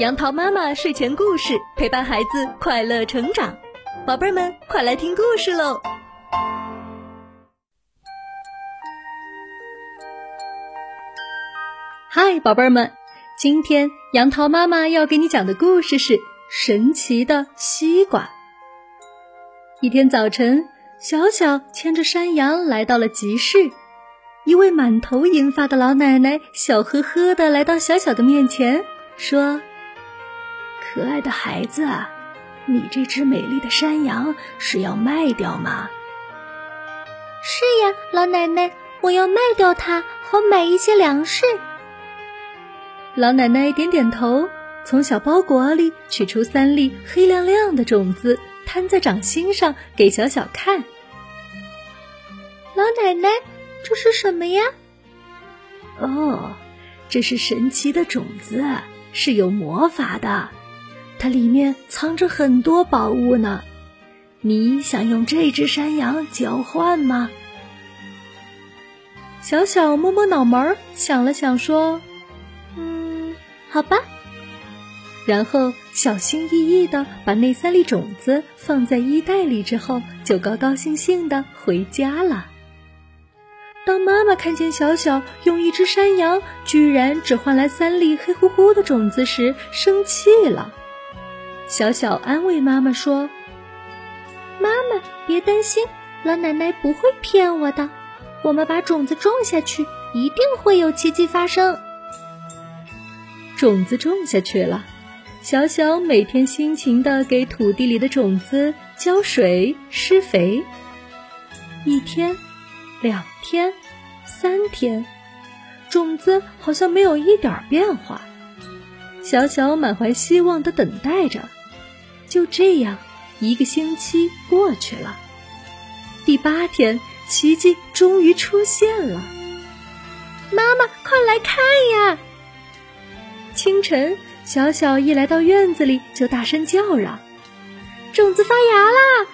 杨桃妈妈睡前故事陪伴孩子快乐成长，宝贝儿们快来听故事喽！嗨，宝贝儿们，今天杨桃妈妈要给你讲的故事是神奇的西瓜。一天早晨，小小牵着山羊来到了集市，一位满头银发的老奶奶笑呵呵的来到小小的面前，说。可爱的孩子，你这只美丽的山羊是要卖掉吗？是呀，老奶奶，我要卖掉它，好买一些粮食。老奶奶点点头，从小包裹里取出三粒黑亮亮的种子，摊在掌心上给小小看。老奶奶，这是什么呀？哦，这是神奇的种子，是有魔法的。它里面藏着很多宝物呢，你想用这只山羊交换吗？小小摸摸脑门儿，想了想，说：“嗯，好吧。”然后小心翼翼的把那三粒种子放在衣袋里，之后就高高兴兴的回家了。当妈妈看见小小用一只山羊居然只换来三粒黑乎乎的种子时，生气了。小小安慰妈妈说：“妈妈，别担心，老奶奶不会骗我的。我们把种子种下去，一定会有奇迹发生。”种子种下去了，小小每天辛勤的给土地里的种子浇水、施肥。一天，两天，三天，种子好像没有一点变化。小小满怀希望的等待着。就这样，一个星期过去了。第八天，奇迹终于出现了。妈妈，快来看呀！清晨，小小一来到院子里，就大声叫嚷：“种子发芽啦！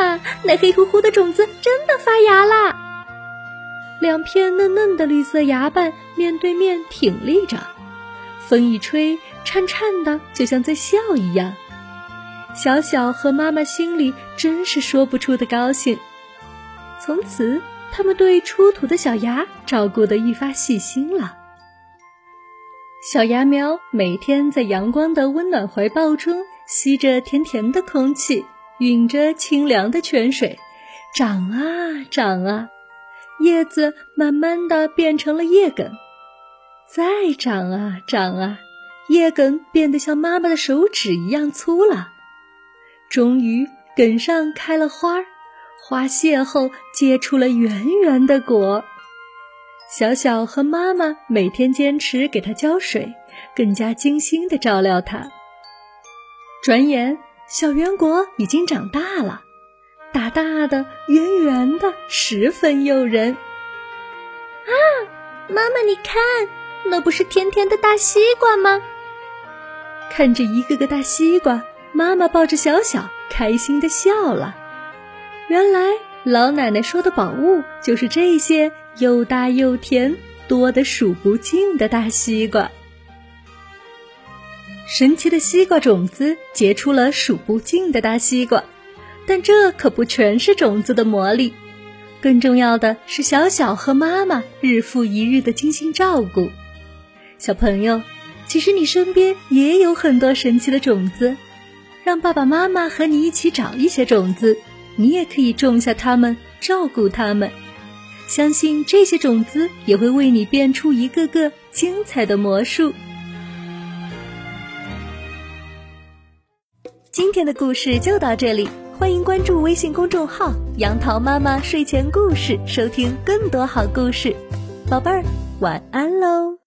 啊，那黑乎乎的种子真的发芽啦！”两片嫩嫩的绿色芽瓣面对面挺立着，风一吹，颤颤的，就像在笑一样。小小和妈妈心里真是说不出的高兴。从此，他们对出土的小芽照顾得愈发细心了。小芽苗每天在阳光的温暖怀抱中，吸着甜甜的空气，饮着清凉的泉水，长啊长啊，叶子慢慢的变成了叶梗，再长啊长啊，叶梗变得像妈妈的手指一样粗了。终于，梗上开了花儿，花谢后结出了圆圆的果。小小和妈妈每天坚持给它浇水，更加精心的照料它。转眼，小圆果已经长大了，大大的、圆圆的，十分诱人。啊，妈妈，你看，那不是甜甜的大西瓜吗？看着一个个大西瓜。妈妈抱着小小，开心的笑了。原来老奶奶说的宝物就是这些又大又甜、多得数不尽的大西瓜。神奇的西瓜种子结出了数不尽的大西瓜，但这可不全是种子的魔力。更重要的是，小小和妈妈日复一日的精心照顾。小朋友，其实你身边也有很多神奇的种子。让爸爸妈妈和你一起找一些种子，你也可以种下它们，照顾它们。相信这些种子也会为你变出一个个精彩的魔术。今天的故事就到这里，欢迎关注微信公众号“杨桃妈妈睡前故事”，收听更多好故事。宝贝儿，晚安喽！